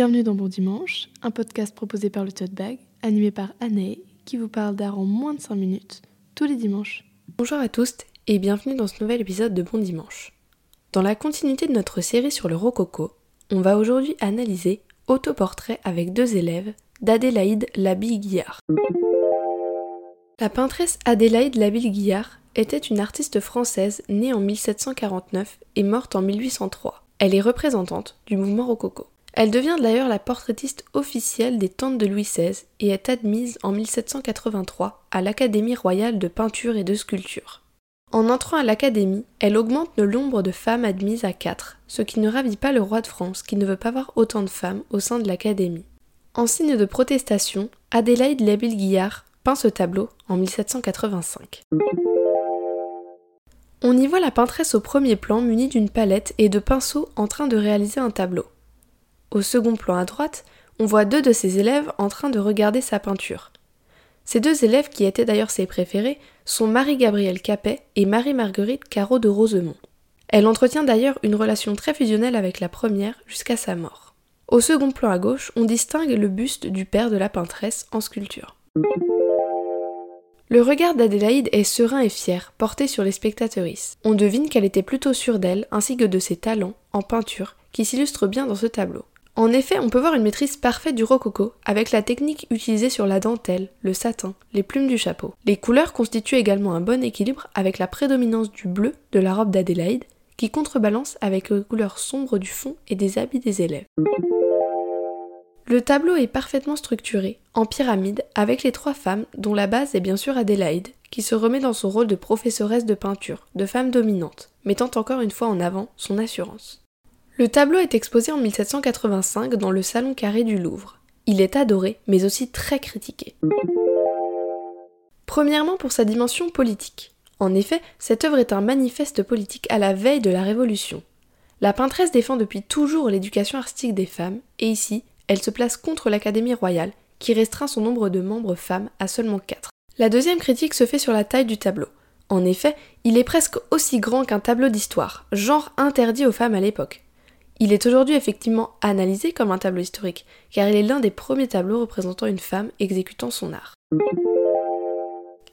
Bienvenue dans Bon Dimanche, un podcast proposé par le Tote Bag, animé par Anne, qui vous parle d'art en moins de 5 minutes, tous les dimanches. Bonjour à tous et bienvenue dans ce nouvel épisode de Bon Dimanche. Dans la continuité de notre série sur le rococo, on va aujourd'hui analyser Autoportrait avec deux élèves d'Adélaïde Labille-Guillard. La peintresse Adélaïde Labille-Guillard était une artiste française née en 1749 et morte en 1803. Elle est représentante du mouvement rococo. Elle devient d'ailleurs la portraitiste officielle des tantes de Louis XVI et est admise en 1783 à l'Académie royale de peinture et de sculpture. En entrant à l'Académie, elle augmente le nombre de femmes admises à 4, ce qui ne ravit pas le roi de France qui ne veut pas voir autant de femmes au sein de l'Académie. En signe de protestation, Adélaïde Labille-Guillard peint ce tableau en 1785. On y voit la peintresse au premier plan munie d'une palette et de pinceaux en train de réaliser un tableau. Au second plan à droite, on voit deux de ses élèves en train de regarder sa peinture. Ces deux élèves, qui étaient d'ailleurs ses préférés, sont Marie-Gabrielle Capet et Marie-Marguerite Carreau de Rosemont. Elle entretient d'ailleurs une relation très fusionnelle avec la première jusqu'à sa mort. Au second plan à gauche, on distingue le buste du père de la peintresse en sculpture. Le regard d'Adélaïde est serein et fier, porté sur les spectatrices. On devine qu'elle était plutôt sûre d'elle ainsi que de ses talents en peinture qui s'illustrent bien dans ce tableau. En effet, on peut voir une maîtrise parfaite du rococo avec la technique utilisée sur la dentelle, le satin, les plumes du chapeau. Les couleurs constituent également un bon équilibre avec la prédominance du bleu de la robe d'Adélaïde qui contrebalance avec les couleurs sombres du fond et des habits des élèves. Le tableau est parfaitement structuré, en pyramide, avec les trois femmes, dont la base est bien sûr Adélaïde, qui se remet dans son rôle de professoresse de peinture, de femme dominante, mettant encore une fois en avant son assurance. Le tableau est exposé en 1785 dans le Salon Carré du Louvre. Il est adoré, mais aussi très critiqué. Premièrement pour sa dimension politique. En effet, cette œuvre est un manifeste politique à la veille de la Révolution. La peintresse défend depuis toujours l'éducation artistique des femmes, et ici, elle se place contre l'Académie royale, qui restreint son nombre de membres femmes à seulement 4. La deuxième critique se fait sur la taille du tableau. En effet, il est presque aussi grand qu'un tableau d'histoire, genre interdit aux femmes à l'époque. Il est aujourd'hui effectivement analysé comme un tableau historique, car il est l'un des premiers tableaux représentant une femme exécutant son art.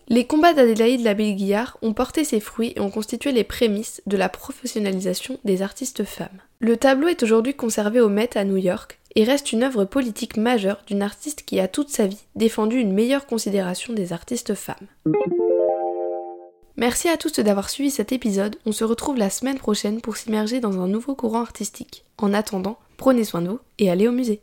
Les combats d'Adélaïde Labille-Guillard ont porté ses fruits et ont constitué les prémices de la professionnalisation des artistes femmes. Le tableau est aujourd'hui conservé au Met à New York et reste une œuvre politique majeure d'une artiste qui a toute sa vie défendu une meilleure considération des artistes femmes. Merci à tous d'avoir suivi cet épisode, on se retrouve la semaine prochaine pour s'immerger dans un nouveau courant artistique. En attendant, prenez soin de vous et allez au musée.